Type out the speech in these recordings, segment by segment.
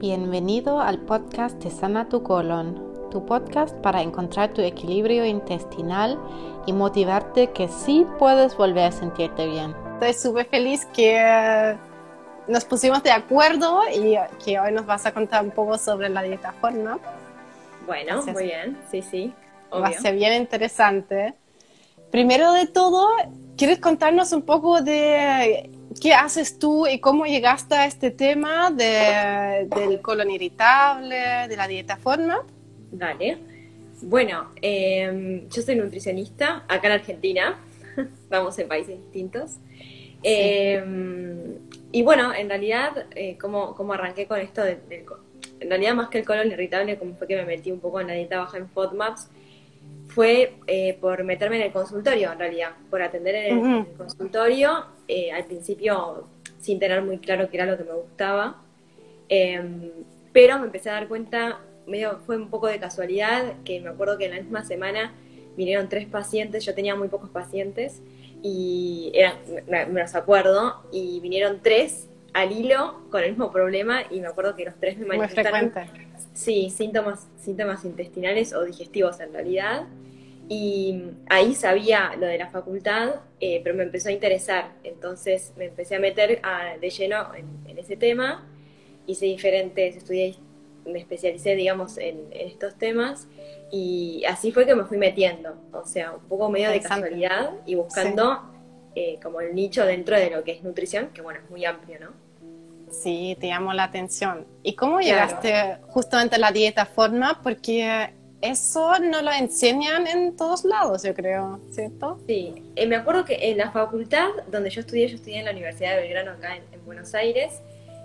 Bienvenido al podcast de Sana tu colon, tu podcast para encontrar tu equilibrio intestinal y motivarte que sí puedes volver a sentirte bien. Estoy súper feliz que eh, nos pusimos de acuerdo y que hoy nos vas a contar un poco sobre la dieta forma. Bueno, muy bien, sí, sí. Va a ser bien interesante. Primero de todo, ¿quieres contarnos un poco de qué haces tú y cómo llegaste a este tema del colon irritable, de la dieta forma? Dale. Bueno, em, yo soy nutricionista acá en Argentina, vamos en países distintos. Em, y bueno, en realidad, eh, ¿cómo, arranqué con esto del, En realidad, más que el colon irritable, como fue que me metí un poco en la dieta baja en FODMAPs, fue eh, por meterme en el consultorio, en realidad, por atender en el, consultorio, eh, al principio sin tener muy claro qué era lo que me gustaba, em, pero me empecé a dar cuenta, medio fue un poco de casualidad, que me acuerdo que en la misma semana vinieron tres pacientes, yo tenía muy pocos pacientes, y eran, me, los acuerdo, y vinieron tres al hilo con el mismo problema, y me acuerdo que los tres me manifestaron... Sí, síntomas, síntomas intestinales o digestivos en realidad. Y ahí sabía lo de la facultad, eh, pero me empezó a interesar. Entonces me empecé a meter de lleno en, ese tema. Hice diferentes, estudié, me especialicé, digamos, en, estos temas. Y así fue que me fui metiendo. O sea, un poco medio de casualidad y buscando eh, como el nicho dentro de lo que es nutrición, que bueno, es muy amplio, ¿no? Sí, te llamó la atención. ¿Y cómo llegaste justamente a la dieta forma? Porque eso no lo enseñan en todos lados, yo creo, ¿cierto? Sí, eh, me acuerdo que en la facultad donde yo estudié, yo estudié en la Universidad de Belgrano, acá en, Buenos Aires,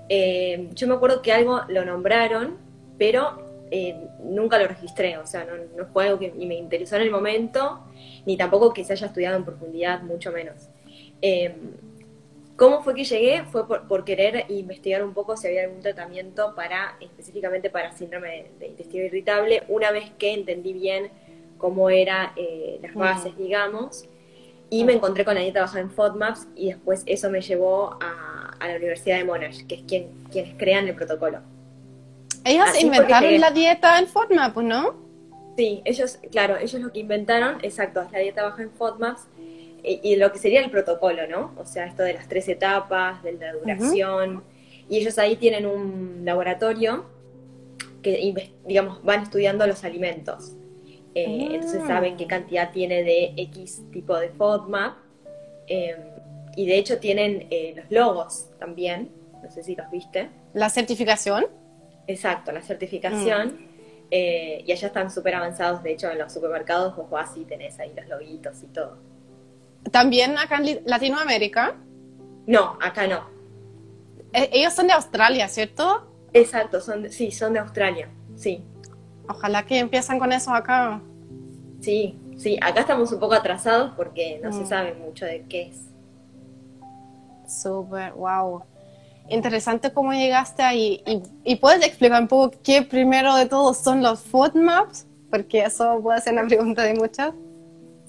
eh, yo me acuerdo que algo lo nombraron, pero eh, nunca lo registré, o sea, no, fue algo que ni me interesó en el momento, ni tampoco que se haya estudiado en profundidad, mucho menos. ¿Cómo fue que llegué? Fue por, querer investigar un poco si había algún tratamiento para, específicamente para síndrome de, intestino irritable, una vez que entendí bien cómo eran eh, las bases, digamos, y me encontré con la dieta baja en FODMAPs y después eso me llevó a, la Universidad de Monash, que es quien, quienes crean el protocolo. Ellos inventaron la dieta en FODMAPs, ¿no? Sí, ellos, claro, ellos lo que inventaron, exacto, es la dieta baja en FODMAPs, y lo que sería el protocolo, ¿no? O sea, esto de las tres etapas, de la duración. Y ellos ahí tienen un laboratorio que, digamos, van estudiando los alimentos. Eh, entonces ah. saben qué cantidad tiene de X tipo de FODMAP. Em, y de hecho tienen eh, los logos también. No sé si los viste. ¿La certificación? Exacto, la certificación. Mm. Eh, y allá están súper avanzados. De hecho, en los supermercados vos vas y tenés ahí los loguitos y todo. ¿También acá en Latinoamérica? No, acá no. E, ellos son de Australia, ¿cierto? Exacto, son sí, son de Australia, sí. Ojalá que empiezan con eso acá. Sí, sí, acá estamos un poco atrasados porque no se mm. sabe mucho de qué es. Súper, wow. Interesante cómo llegaste ahí. ¿Y, ¿Y, puedes explicar un poco qué primero de todo son los FODMAPs? Porque eso puede ser una pregunta de muchas.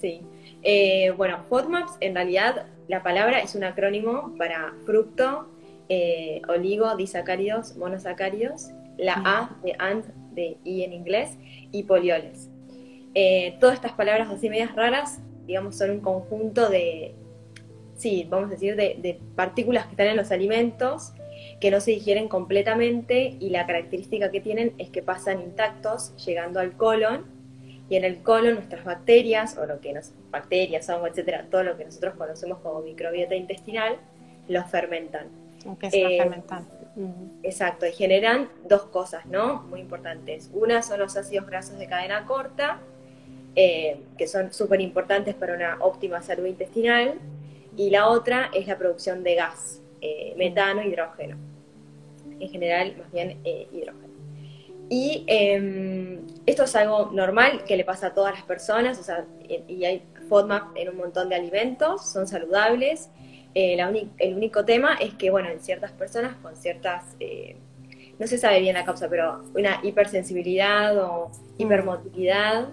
Sí, eh, bueno, FODMAPs en realidad la palabra es un acrónimo para fructo, eh, oligo, disacáridos, monosacáridos, la A de AND, de I en inglés, y polioles. Eh, todas estas palabras así medias raras, digamos, son un conjunto de, sí, vamos a decir, de, de partículas que están en los alimentos que no se digieren completamente y la característica que tienen es que pasan intactos llegando al colon y en el colon nuestras bacterias, o lo que nos, bacterias, hongos, etcétera, todo lo que nosotros conocemos como microbiota intestinal, los fermentan. Eh, fermentan. Exacto, y generan dos cosas, ¿no? Muy importantes. Una son los ácidos grasos de cadena corta, eh, que son súper importantes para una óptima salud intestinal, y la otra es la producción de gas, eh, metano, hidrógeno. En general, más bien hidrógeno. Y em, esto es algo normal que le pasa a todas las personas, o sea, y hay FODMAP en un montón de alimentos, son saludables. Eh, el único tema es que, bueno, en ciertas personas con ciertas, eh, no se sabe bien la causa, pero una hipersensibilidad o hipermotilidad,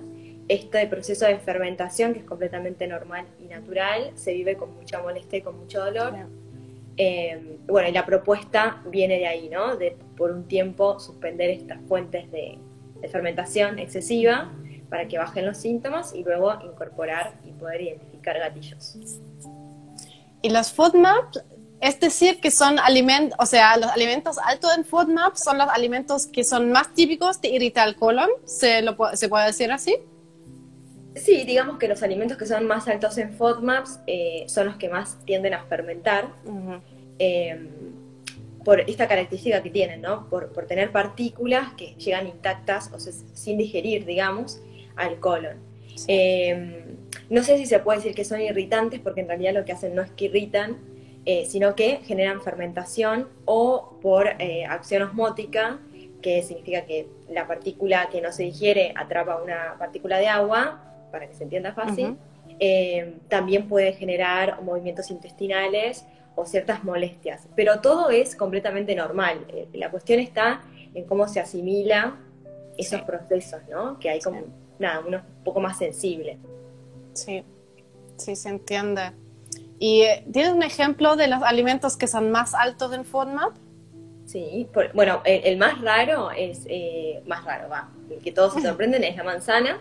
este proceso de fermentación, que es completamente normal y natural, se vive con mucha molestia y con mucho dolor. Eh, bueno, y la propuesta viene de ahí, ¿no? De por un tiempo suspender estas fuentes de, fermentación excesiva para que bajen los síntomas y luego incorporar y poder identificar gatillos. Y los FODMAPs, es decir, que son alimentos, o sea, los alimentos altos en FODMAP son los alimentos que son más típicos de irritar el colon, ¿se, lo, ¿se puede decir así? Sí, digamos que los alimentos que son más altos en FODMAPs eh, son los que más tienden a fermentar. Em, por esta característica que tienen, ¿no? Por, tener partículas que llegan intactas, o sea, sin digerir, digamos, al colon. Em, no sé si se puede decir que son irritantes, porque en realidad lo que hacen no es que irritan, eh, sino que generan fermentación o por eh, acción osmótica, que significa que la partícula que no se digiere atrapa una partícula de agua para que se entienda fácil, eh, también puede generar movimientos intestinales o ciertas molestias. Pero todo es completamente normal. Eh, la cuestión está en cómo se asimila esos procesos, ¿no? Que hay como, nada, uno un poco más sensible. Sí, sí, se entiende. ¿Y eh, tienes un ejemplo de los alimentos que son más altos en FODMAP? Sí, bueno, el, más raro es, más raro, va, el que todos se sorprenden es la manzana,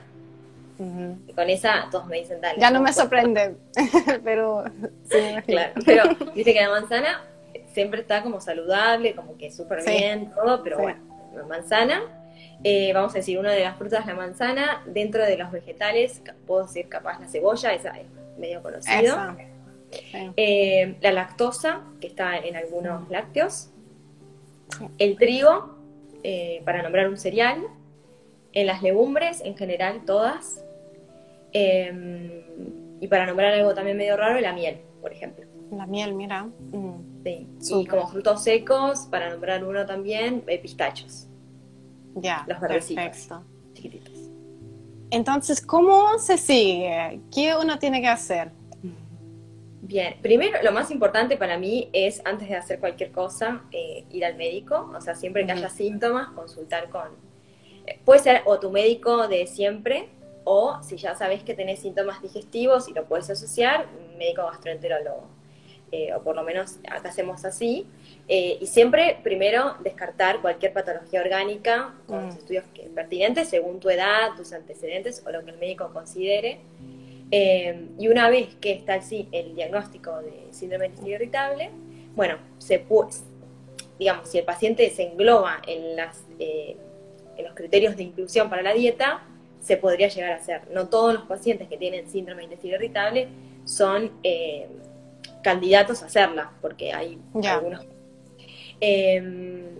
con esa todos me dicen, dale. Ya no me sorprende, pero Claro, pero dice que la manzana siempre está como saludable, como que súper bien, todo, pero bueno, la manzana, eh, vamos a decir, una de las frutas la manzana, dentro de los vegetales, puedo decir capaz la cebolla, esa es medio conocido. Eh, la lactosa, que está en algunos lácteos. El trigo, eh, para nombrar un cereal. En las legumbres, en general, todas. Em, y para nombrar algo también medio raro, la miel, por ejemplo. La miel, mira. Mm. Sí. Y como frutos secos, para nombrar uno también, eh, pistachos. Ya. Los verdecitos. Chiquititos. Entonces, ¿cómo se sigue? ¿Qué uno tiene que hacer? Bien, primero lo más importante para mí es antes de hacer cualquier cosa eh, ir al médico, o sea, siempre que haya síntomas, consultar con, eh, puede ser o tu médico de siempre, o si ya sabes que tenés síntomas digestivos y lo puedes asociar, médico gastroenterólogo. Eh, o por lo menos acá hacemos así. Eh, y siempre, primero, descartar cualquier patología orgánica con los mm. estudios que, pertinentes según tu edad, tus antecedentes o lo que el médico considere. Eh, y una vez que está el, el diagnóstico de síndrome de irritable, bueno, se digamos, si el paciente se engloba en, las, en los criterios de inclusión para la dieta, se podría llegar a hacer. No todos los pacientes que tienen síndrome de intestino irritable son eh, candidatos a hacerla, porque hay algunos. Em,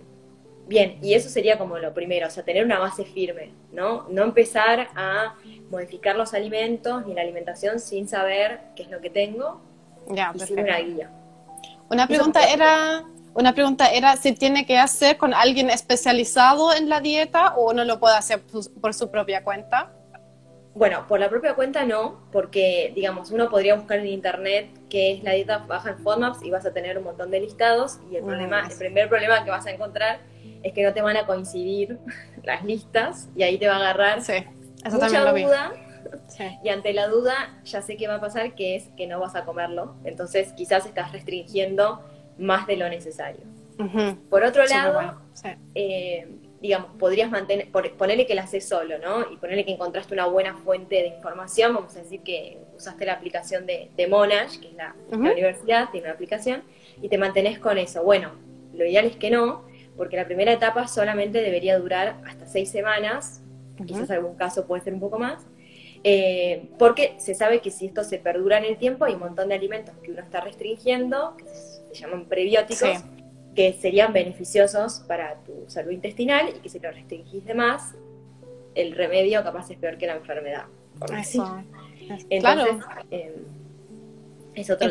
bien, y eso sería como lo primero, o sea, tener una base firme, ¿no? No empezar a modificar los alimentos ni la alimentación sin saber qué es lo que tengo ya, y sin una guía. Una pregunta era, una pregunta era si tiene que hacer con alguien especializado en la dieta o uno lo puede hacer por su propia cuenta. Bueno, por la propia cuenta no, porque digamos, uno podría buscar en internet qué es la dieta baja en FODMAPs y vas a tener un montón de listados y el, problema, el primer problema que vas a encontrar es que no te van a coincidir las listas y ahí te va a agarrar mucha duda. Y ante la duda ya sé qué va a pasar, que es que no vas a comerlo. Entonces quizás estás restringiendo más de lo necesario. Por otro lado, eh, digamos, podrías mantener, ponerle que la haces solo, ¿no? Y ponerle que encontraste una buena fuente de información, vamos a decir que usaste la aplicación de, Monash, que es la, universidad, tiene una aplicación, y te mantenés con eso. Bueno, lo ideal es que no, porque la primera etapa solamente debería durar hasta seis semanas, quizás en algún caso puede ser un poco más, eh, porque se sabe que si esto se perdura en el tiempo, hay un montón de alimentos que uno está restringiendo, que se llaman prebióticos, que serían beneficiosos para tu salud intestinal y que si lo restringís de más, el remedio capaz es peor que la enfermedad. Eso. Entonces, claro. eh, es otro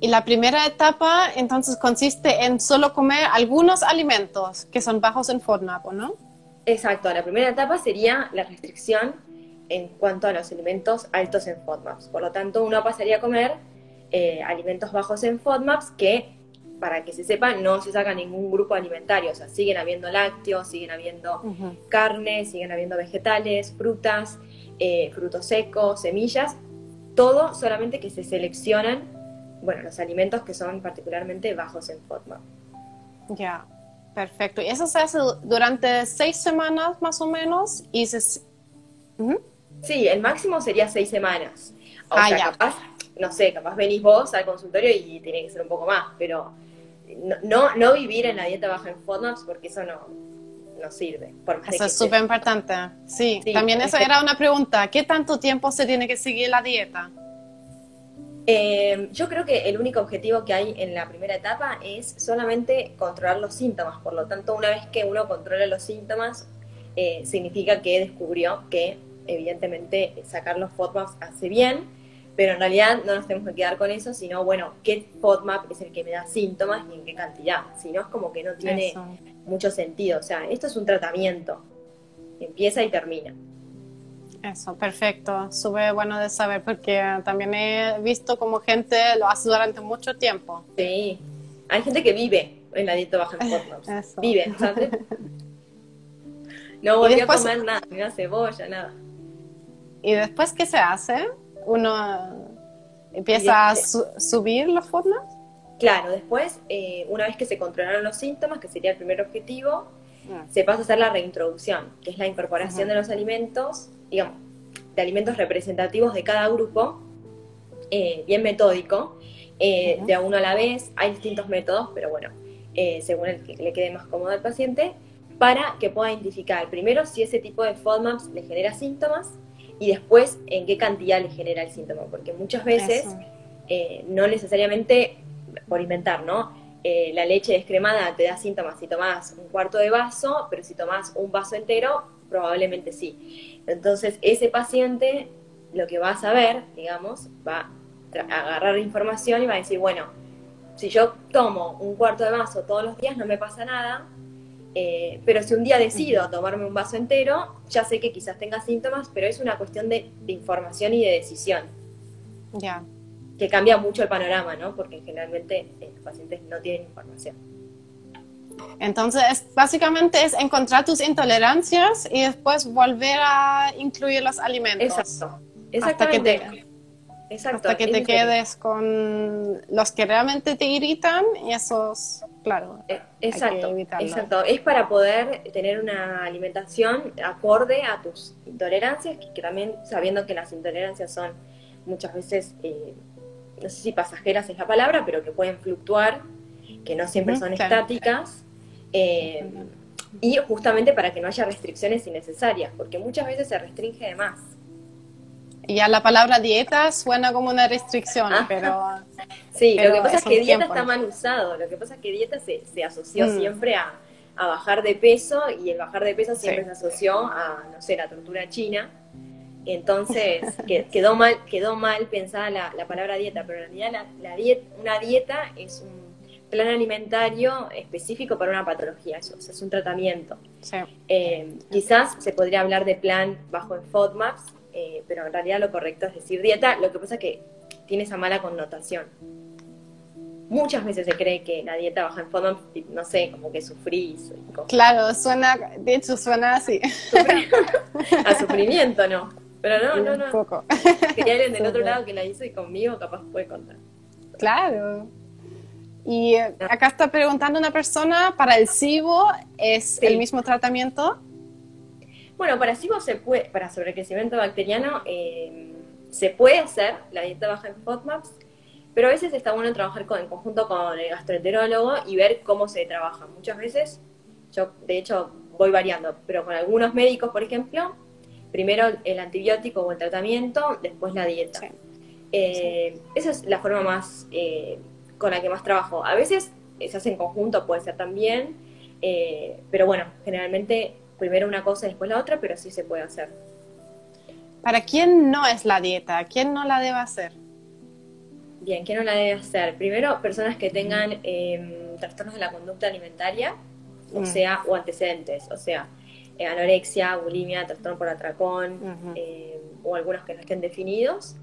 Y la primera etapa entonces consiste en solo comer algunos alimentos que son bajos en FODMAP, ¿no? Exacto, la primera etapa sería la restricción en cuanto a los alimentos altos en FODMAPs. Por lo tanto, uno pasaría a comer eh, alimentos bajos en FODMAPs que, para que se sepa, no se saca ningún grupo alimentario. O sea, siguen habiendo lácteos, siguen habiendo carne, siguen habiendo vegetales, frutas, eh, frutos secos, semillas, todo solamente que se seleccionan bueno, los alimentos que son particularmente bajos en FODMAP. Ya, perfecto. Y eso se hace durante seis semanas más o menos y se... Sí, el máximo sería seis semanas. O ah, sea, ya. capaz, no sé, capaz venís vos al consultorio y tiene que ser un poco más, pero no, no, vivir en la dieta baja en FODMAPs porque eso no, no sirve. Eso es súper importante. Sí, también eso era una pregunta. ¿Qué tanto tiempo se tiene que seguir la dieta? Eh, yo creo que el único objetivo que hay en la primera etapa es solamente controlar los síntomas. Por lo tanto, una vez que uno controla los síntomas, eh, significa que descubrió que evidentemente sacar los FODMAPs hace bien, pero en realidad no nos tenemos que quedar con eso, sino bueno, qué FODMAP es el que me da síntomas y en qué cantidad. Si no, es como que no tiene mucho sentido. O sea, esto es un tratamiento, empieza y termina. Eso, perfecto. Súper bueno de saber porque también he visto como gente lo hace durante mucho tiempo. Sí, hay gente que vive en la dieta baja en FODMAPs. Vive, ¿sabes? No voy a comer nada, ni una cebolla, nada. ¿Y después qué se hace? ¿Uno empieza a subir los formas? Claro, después, eh, una vez que se controlaron los síntomas, que sería el primer objetivo, ah. se pasa a hacer la reintroducción, que es la incorporación de los alimentos, digamos, de alimentos representativos de cada grupo, eh, bien metódico, eh, de a uno a la vez. Hay distintos métodos, pero bueno, según el que le quede más cómodo al paciente, para que pueda identificar primero si ese tipo de FODMAPs le genera síntomas y después en qué cantidad le genera el síntoma, porque muchas veces eh, no necesariamente, por inventar, ¿no? Eh, la leche descremada te da síntomas si tomas un cuarto de vaso, pero si tomas un vaso entero, probablemente sí. Entonces, ese paciente lo que va a saber, digamos, va a agarrar información y va a decir, bueno, si yo tomo un cuarto de vaso todos los días no me pasa nada, eh, pero si un día decido tomarme un vaso entero, ya sé que quizás tenga síntomas, pero es una cuestión de, información y de decisión. Ya. Que cambia mucho el panorama, ¿no? Porque generalmente eh, los pacientes no tienen información. Entonces, básicamente es encontrar tus intolerancias y después volver a incluir los alimentos. Exacto. Exactamente. Hasta que te quedes con los que realmente te irritan y esos, claro. Eh, exacto, exacto. Es para poder tener una alimentación acorde a tus intolerancias, que, también sabiendo que las intolerancias son muchas veces, eh, no sé si pasajeras es la palabra, pero que pueden fluctuar, que no siempre son estáticas. Eh, y justamente para que no haya restricciones innecesarias, porque muchas veces se restringe de más. Ya la palabra dieta suena como una restricción, pero... Sí, lo que pasa es que dieta está mal usado, lo que pasa es que dieta se, se asoció mm. siempre a, a, bajar de peso y el bajar de peso siempre se asoció a, no sé, la tortura china. Entonces quedó mal, quedó mal pensada la, la palabra dieta, pero en realidad la, dieta, una dieta es un plan alimentario específico para una patología, eso, es un tratamiento. Eh, quizás se podría hablar de plan bajo en FODMAPs, eh, pero en realidad lo correcto es decir dieta, lo que pasa es que tiene esa mala connotación. Muchas veces se cree que la dieta baja en fondo, no sé, como que sufrís. Claro, suena, de hecho suena así. A sufrimiento, no. Pero no, no, no. Poco. Quería alguien del otro lado que la hizo y conmigo capaz puede contar. Claro. Y eh, acá está preguntando una persona, ¿para el SIBO es el mismo tratamiento? Bueno, para se puede, para sobrecrecimiento bacteriano, eh, se puede hacer la dieta baja en FODMAPs, pero a veces está bueno trabajar en conjunto con el gastroenterólogo y ver cómo se trabaja. Muchas veces, yo de hecho voy variando, pero con algunos médicos, por ejemplo, primero el antibiótico o el tratamiento, después la dieta. Eh, esa es la forma más eh, con la que más trabajo. A veces se hace en conjunto, puede ser también, pero bueno, generalmente primero una cosa y después la otra, pero sí se puede hacer. ¿Para quién no es la dieta? ¿Quién no la debe hacer? Bien, ¿quién no la debe hacer? Primero, personas que tengan em, trastornos de la conducta alimentaria, o mm. sea, o antecedentes, o sea, eh, anorexia, bulimia, trastorno por atracón, em, o algunos que no estén definidos.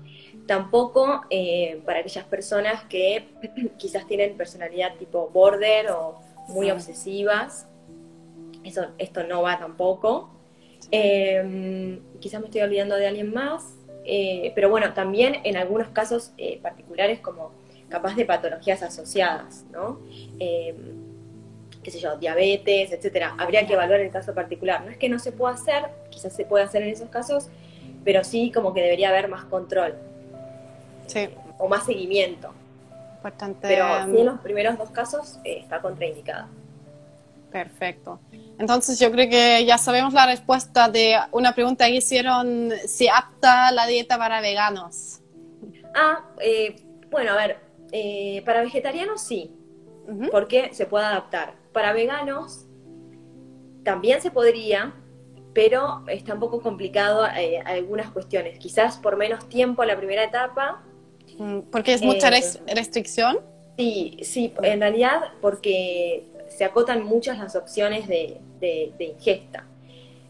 Tampoco eh, para aquellas personas que quizás tienen personalidad tipo border o muy obsesivas, eso, esto no va tampoco. Em, quizás me estoy olvidando de alguien más, eh, pero bueno, también en algunos casos eh, particulares como capaz de patologías asociadas, ¿no? Eh, qué sé yo, diabetes, etcétera. Habría que evaluar el caso particular. No es que no se pueda hacer, quizás se puede hacer en esos casos, pero sí como que debería haber más control. Sí. O más seguimiento. Importante. Pero sí en los primeros dos casos eh, está contraindicada. Perfecto. Entonces yo creo que ya sabemos la respuesta de una pregunta que hicieron, si apta la dieta para veganos. Ah, eh, bueno, a ver, eh, para vegetarianos sí, porque se puede adaptar. Para veganos también se podría, pero está un poco complicado eh, algunas cuestiones. Quizás por menos tiempo la primera etapa. Mm, ¿Porque es mucha restricción? Sí, sí, en realidad porque se acotan muchas las opciones de, ingesta,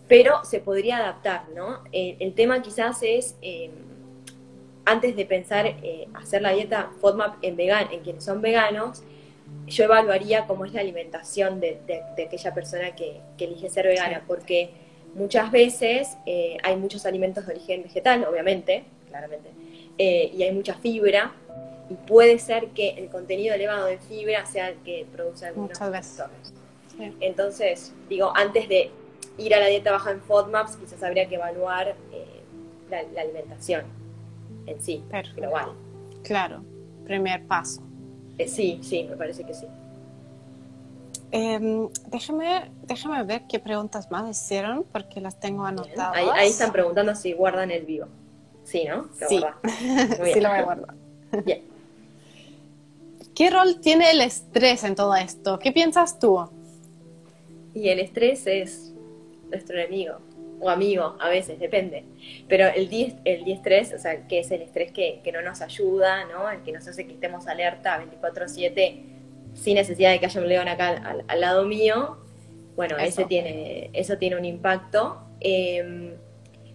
pero se podría adaptar, ¿no? el tema quizás es, em, antes de pensar eh, hacer la dieta FODMAP en, vegan, en quienes son veganos, yo evaluaría cómo es la alimentación de, aquella persona que, elige ser vegana, porque muchas veces eh, hay muchos alimentos de origen vegetal, obviamente, claramente, eh, y hay mucha fibra, y puede ser que el contenido elevado de fibra sea el que produce algunos. Entonces, digo, antes de ir a la dieta baja en FODMAPs, quizás habría que evaluar eh, la, alimentación en sí, Perfecto. global. Claro, primer paso. Eh, sí, sí, me parece que sí. Em, déjame, déjame ver qué preguntas más hicieron porque las tengo anotadas. Ahí, están preguntando si guardan el vivo. Sí, ¿no? sí, sí lo voy a guardar. Bien. ¿Qué rol tiene el estrés en todo esto? ¿Qué piensas tú? Y el estrés es nuestro enemigo, o amigo, a veces, depende. Pero el, el estrés, o sea, que es el estrés que, no nos ayuda, ¿no? El que nos hace que estemos alerta 24-7 sin necesidad de que haya un león acá al, lado mío, bueno, eso. Ese tiene, eso tiene un impacto. Em,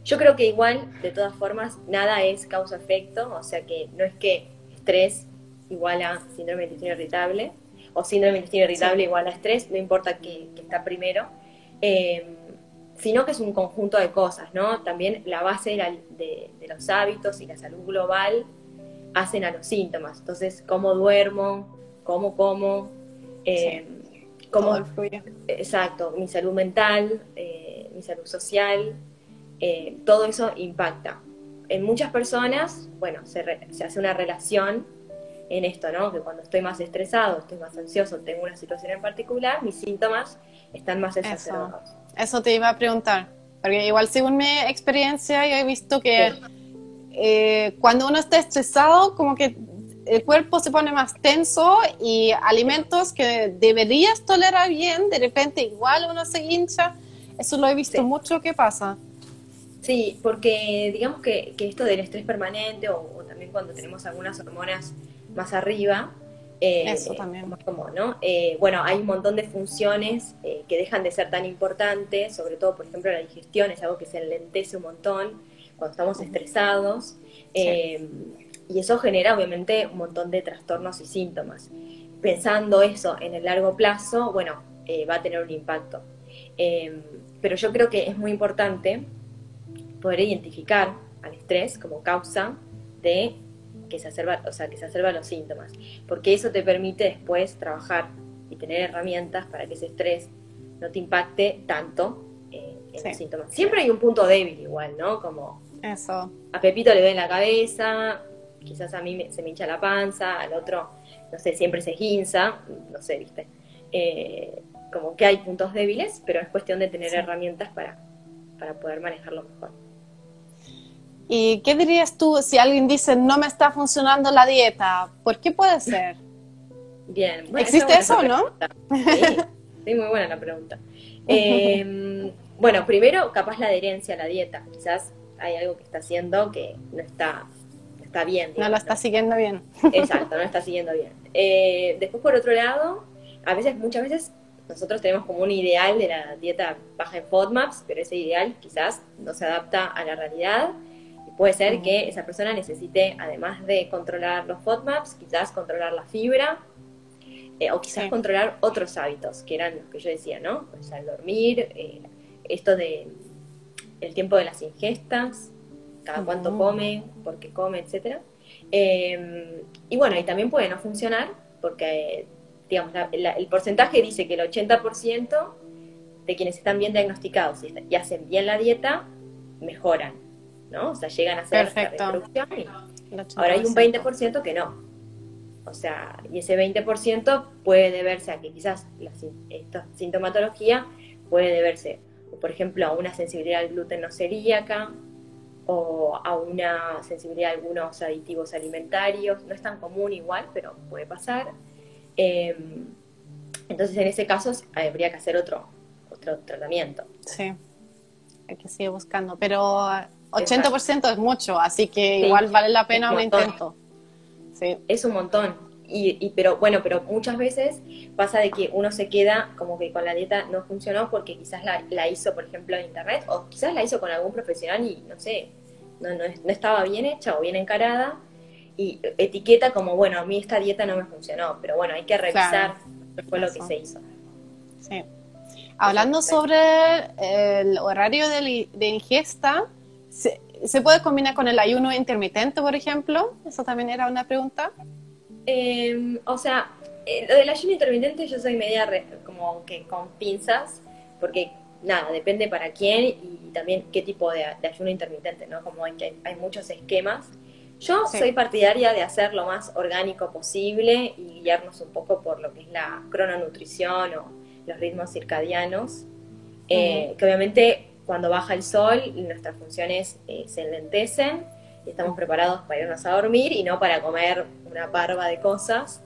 yo creo que igual, de todas formas, nada es causa-efecto, o sea que no es que estrés igual a síndrome de intestino irritable, o síndrome de intestino irritable igual a estrés, no importa que, está primero, eh, sino que es un conjunto de cosas, ¿no? También la base de, los hábitos y la salud global hacen a los síntomas. Entonces, cómo duermo, cómo como, eh, cómo, exacto, mi salud mental, eh, mi salud social, todo eso impacta. En muchas personas, bueno, se, se hace una relación en esto, ¿no? Que cuando estoy más estresado, estoy más ansioso, tengo una situación en particular, mis síntomas están más exacerbados. Eso, te iba a preguntar, porque igual según mi experiencia yo he visto que eh, cuando uno está estresado, como que el cuerpo se pone más tenso y alimentos que deberías tolerar bien, de repente igual uno se hincha. Eso lo he visto mucho que pasa. Sí, porque digamos que, esto del estrés permanente o, o, también cuando tenemos algunas hormonas más arriba. Eh, Eso también. Como, ¿no? Eh, bueno, hay un montón de funciones eh, que dejan de ser tan importantes, sobre todo, por ejemplo, la digestión es algo que se enlentece un montón cuando estamos estresados. Y eso genera, obviamente, un montón de trastornos y síntomas. Pensando eso en el largo plazo, bueno, va a tener un impacto. pero yo creo que es muy importante poder identificar al estrés como causa de que se acerva, o sea, que se los síntomas, porque eso te permite después trabajar y tener herramientas para que ese estrés no te impacte tanto eh, en los síntomas. Siempre hay un punto débil igual, ¿no? Como eso. a Pepito le duele la cabeza, quizás a mí se me hincha la panza, al otro, no sé, siempre se ginza, no sé, ¿viste? Eh, como que hay puntos débiles, pero es cuestión de tener herramientas para, para poder manejarlo mejor. ¿Y qué dirías tú si alguien dice no me está funcionando la dieta? ¿Por qué puede ser? Bien. ¿Existe eso, no? Sí, muy buena la pregunta. Em, bueno, primero, capaz la adherencia a la dieta. Quizás hay algo que está haciendo que no está, está bien. no lo está siguiendo bien. Exacto, no lo está siguiendo bien. Eh, después, por otro lado, a veces, muchas veces, nosotros tenemos como un ideal de la dieta baja en FODMAPs, pero ese ideal quizás no se adapta a la realidad Puede ser que esa persona necesite, además de controlar los FODMAPs, quizás controlar la fibra eh, o quizás controlar otros hábitos, que eran los que yo decía, ¿no? Pues al dormir, eh, esto de el tiempo de las ingestas, cada cuánto come, por qué come, etcétera. Eh, y bueno, y también puede no funcionar porque, digamos, el porcentaje dice que el 80% de quienes están bien diagnosticados y, hacen bien la dieta, mejoran, ¿no? O sea, llegan a hacer Perfecto. reproducción ahora hay un 20% que no. O sea, y ese 20% puede deberse a que quizás la, esta sintomatología puede deberse, por ejemplo, a una sensibilidad al gluten no celíaca o a una sensibilidad a algunos aditivos alimentarios. No es tan común igual, pero puede pasar. Em, entonces, en ese caso, habría que hacer otro, otro tratamiento. Sí, hay que seguir buscando. Pero 80% es mucho, así que igual vale la pena un intento. Sí. Es un montón. Y, pero bueno, pero muchas veces pasa de que uno se queda como que con la dieta no funcionó porque quizás la, hizo, por ejemplo, en internet, o quizás la hizo con algún profesional y no sé, no, no, estaba bien hecha o bien encarada, y etiqueta como, bueno, a mí esta dieta no me funcionó, pero bueno, hay que revisar qué fue lo que se hizo. Sí. Hablando sobre el horario de, de ingesta, ¿Se, puede combinar con el ayuno intermitente, por ejemplo? Eso también era una pregunta. Em, o sea, eh, lo del ayuno intermitente yo soy media como que con pinzas, porque nada, depende para quién y también qué tipo de, ayuno intermitente, ¿no? Como hay, hay muchos esquemas. Yo soy partidaria de hacer lo más orgánico posible y guiarnos un poco por lo que es la crononutrición o los ritmos circadianos, eh, que obviamente cuando baja el sol, nuestras funciones eh, se enlentecen y estamos preparados para irnos a dormir y no para comer una parva de cosas.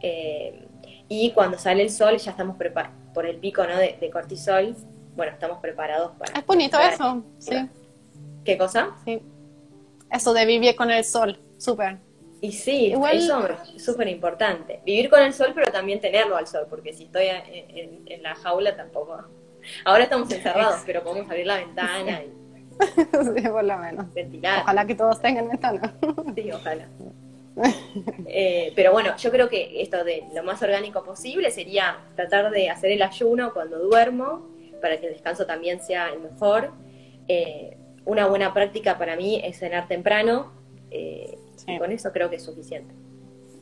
Eh, y cuando sale el sol, ya estamos preparados por el pico ¿no? de, cortisol. Bueno, estamos preparados para. Es bonito eso, sí. ¿Qué cosa? Sí. Eso de vivir con el sol, súper. Y sí, eso es súper importante. Vivir con el sol, pero también tenerlo al sol, porque si estoy en la jaula tampoco Ahora estamos encerrados, pero podemos abrir la ventana y sí, por lo menos. Ventilar. Ojalá que todos tengan ventana. sí, ojalá. Eh, pero bueno, yo creo que esto de lo más orgánico posible sería tratar de hacer el ayuno cuando duermo, para que el descanso también sea el mejor. Eh, una buena práctica para mí es cenar temprano, eh, y con eso creo que es suficiente.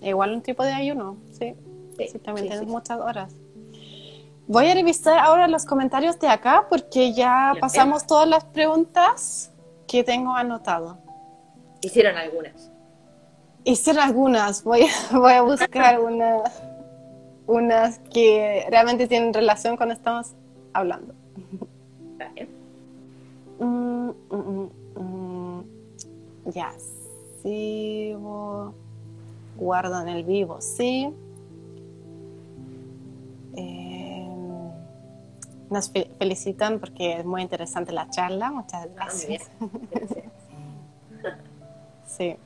Igual un tipo de ayuno, sí. Sí, también tienes muchas horas. Voy a revisar ahora los comentarios de acá porque ya pasamos todas las preguntas que tengo anotado. Hicieron algunas. Hicieron algunas. Voy a, voy a buscar una, unas que realmente tienen relación que estamos hablando. Mm, mm, mm, ya, sigo. Guardo en el vivo, sí. Eh, nos felicitan porque es muy interesante la charla. Muchas ah, gracias. sí.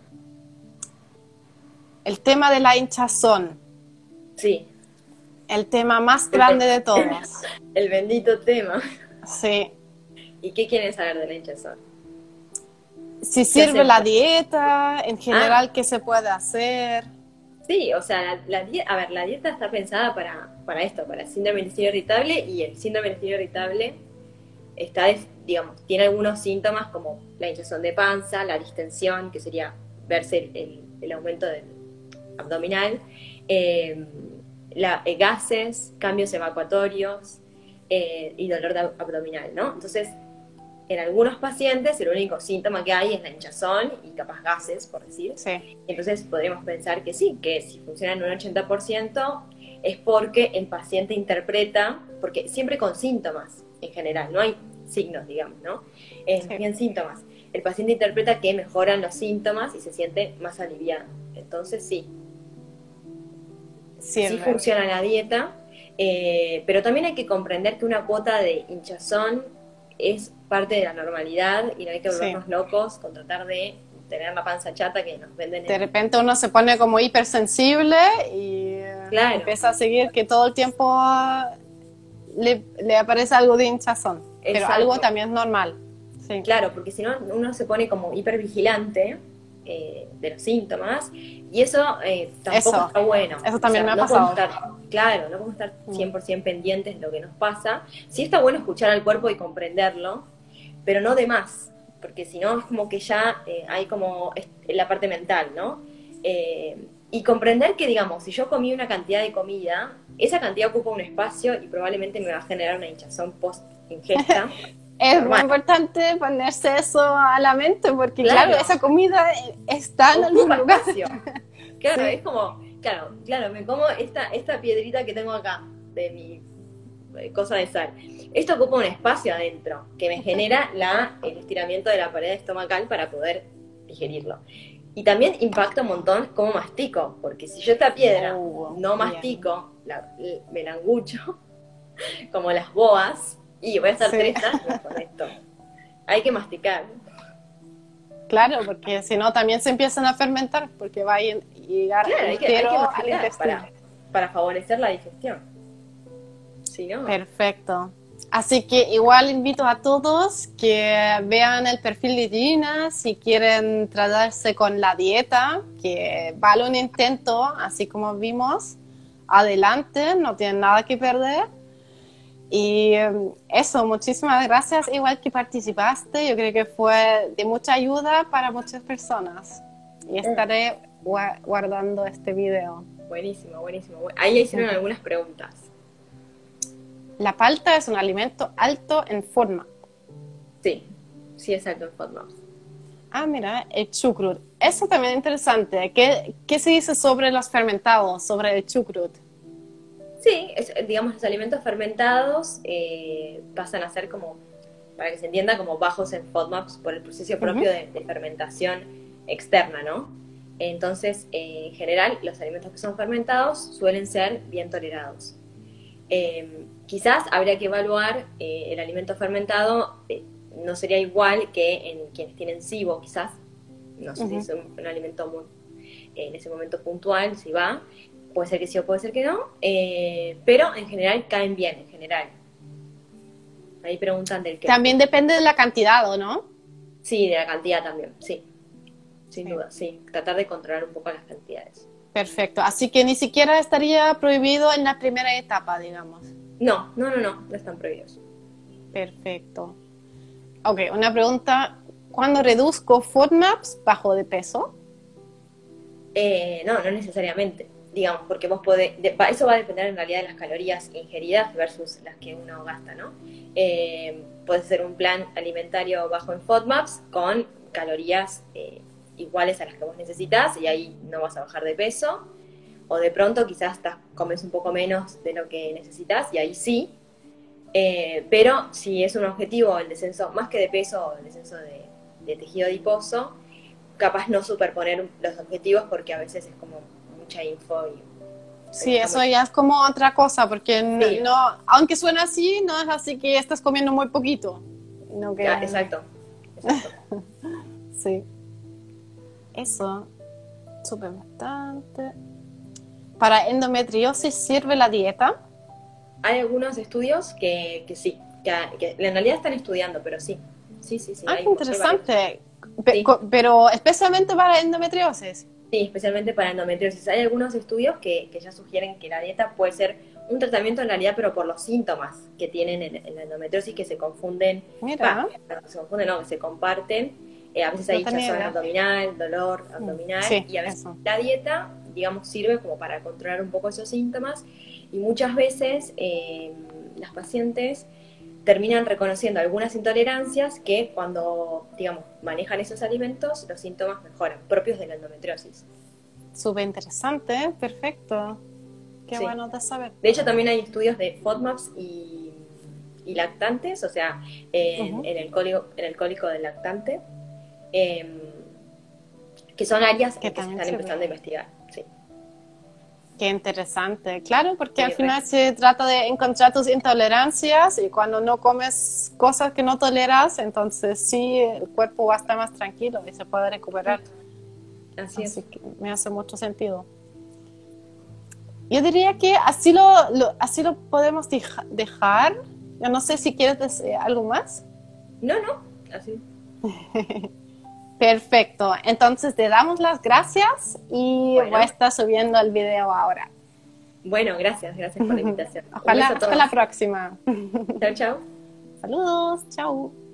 El tema de la hinchazón. Sí. El tema más grande de todos. El bendito tema. Sí. ¿Y qué quieren saber de la hinchazón? Si sirve la dieta, en general, ah. qué se puede hacer. Sí, o sea, la, a ver, la dieta está pensada para, para esto, para síndrome del intestino irritable y el síndrome del intestino irritable está, digamos, tiene algunos síntomas como la hinchazón de panza, la distensión, que sería verse el, aumento del abdominal, eh, eh, gases, cambios evacuatorios eh, y dolor abdominal, ¿no? Entonces, en algunos pacientes el único síntoma que hay es la hinchazón y capaz gases, por decir. Sí. Entonces podríamos pensar que sí, que si funciona en un 80% es porque el paciente interpreta, porque siempre con síntomas en general, no hay signos, digamos, ¿no? Es bien síntomas. El paciente interpreta que mejoran los síntomas y se siente más aliviado. Entonces sí. Sí, funciona la dieta, eh, pero también hay que comprender que una cuota de hinchazón es parte de la normalidad y no hay que volvernos locos con tratar de tener la panza chata que nos venden. De repente uno se pone como hipersensible y empieza a seguir que todo el tiempo le, aparece algo de hinchazón, pero algo también es normal. Claro, porque si no uno se pone como hipervigilante eh, de los síntomas y eso eh, tampoco está bueno. Eso también me ha pasado. claro, no podemos estar 100% mm. pendientes de lo que nos pasa. Sí está bueno escuchar al cuerpo y comprenderlo, pero no de más. porque si no es como que ya eh, hay como la parte mental, ¿no? Eh, y comprender que, digamos, si yo comí una cantidad de comida, esa cantidad ocupa un espacio y probablemente me va a generar una hinchazón post-ingesta. es muy importante ponerse eso a la mente porque, claro, esa comida está en algún lugar. Espacio. Claro, es como, claro, claro, me como esta, esta piedrita que tengo acá de mi eh, cosa de sal. Esto ocupa un espacio adentro que me genera la, el estiramiento de la pared estomacal para poder digerirlo. Y también impacta un montón cómo mastico, porque si yo esta piedra oh, no mastico, me la angucho, como las boas, y voy a estar tres años con esto. Hay que masticar. Claro, porque si no también se empiezan a fermentar, porque va a llegar claro, hay que, para, para favorecer la digestión. Perfecto. Así que igual invito a todos que vean el perfil de Gina si quieren tratarse con la dieta, que vale un intento, así como vimos. Adelante, no tienen nada que perder. Y em, eso, muchísimas gracias, igual que participaste. Yo creo que fue de mucha ayuda para muchas personas. Y estaré guardando este video. Buenísimo, buenísimo. Ahí hicieron algunas preguntas. La palta es un alimento alto en forma. Sí, sí es alto en forma. Ah, mira, el chucrut. Eso también es interesante. ¿Qué, ¿Qué, se dice sobre los fermentados, sobre el chucrut? Sí, digamos, los alimentos fermentados eh, pasan a ser como, para que se entienda, como bajos en FODMAPs por el proceso propio de, fermentación externa, ¿no? Entonces, eh, en general, los alimentos que son fermentados suelen ser bien tolerados. Eh, quizás habría que evaluar eh, el alimento fermentado, eh, no sería igual que en quienes tienen SIBO, quizás, no sé si es un, alimento muy, en ese momento puntual, si va, puede ser que sí o puede ser que no, pero en general caen bien, en general. Ahí preguntan del qué. También depende de la cantidad, ¿o no? Sí, de la cantidad también, sí. Sin duda, sí. Tratar de controlar un poco las cantidades. Perfecto. Así que ni siquiera estaría prohibido en la primera etapa, digamos. No, no, no, no, no están prohibidos. Perfecto. Ok, una pregunta. ¿Cuándo reduzco FODMAPs bajo de peso? Eh, no, no necesariamente. Digamos, porque vos podés. eso va a depender en realidad de las calorías ingeridas versus las que uno gasta, ¿no? Eh, puede ser un plan alimentario bajo en FODMAPs con calorías eh, iguales a las que vos necesitas y ahí no vas a bajar de peso. O de pronto quizás comes un poco menos de lo que necesitas y ahí sí. Eh, pero si es un objetivo el descenso, más que de peso, el descenso de, tejido adiposo, capaz no superponer los objetivos porque a veces es como mucha info y Sí, eso ya es como otra cosa, porque no, aunque suena así, no es así que estás comiendo muy poquito. No que... exacto. sí. Eso, súper bastante. ¿Para endometriosis sirve la dieta? Hay algunos estudios que, que sí, que, en realidad están estudiando, pero sí. Sí, sí, sí. Ah, interesante. Pero especialmente para endometriosis. Sí, especialmente para endometriosis. Hay algunos estudios que, que, ya sugieren que la dieta puede ser un tratamiento en realidad, pero por los síntomas que tienen en, la endometriosis que se confunden. Mira. se confunden, no, que se comparten eh, a veces hay hinchazón abdominal, dolor mm, abdominal y a veces la dieta, digamos, sirve como para controlar un poco esos síntomas y muchas veces eh, las pacientes terminan reconociendo algunas intolerancias que cuando, digamos, manejan esos alimentos, los síntomas mejoran, propios de la endometriosis. Súper interesante, perfecto. Qué bueno de saber. De hecho, también hay estudios de FODMAPs y, lactantes, o sea, en, el cólico, en el cólico del lactante, Em, que son áreas que, se están empezando a investigar. Sí. Qué interesante, claro, porque al final se trata de encontrar tus intolerancias y cuando no comes cosas que no toleras, entonces sí, el cuerpo va a estar más tranquilo y se puede recuperar. Así, es. me hace mucho sentido. Yo diría que así lo, así lo podemos dejar. Yo no sé si quieres decir algo más. No, no, así. Perfecto. Entonces te damos las gracias y voy a estar subiendo el video ahora. Bueno, gracias, gracias por la invitación. Ojalá hasta la próxima. Chao, chao. Saludos, chao.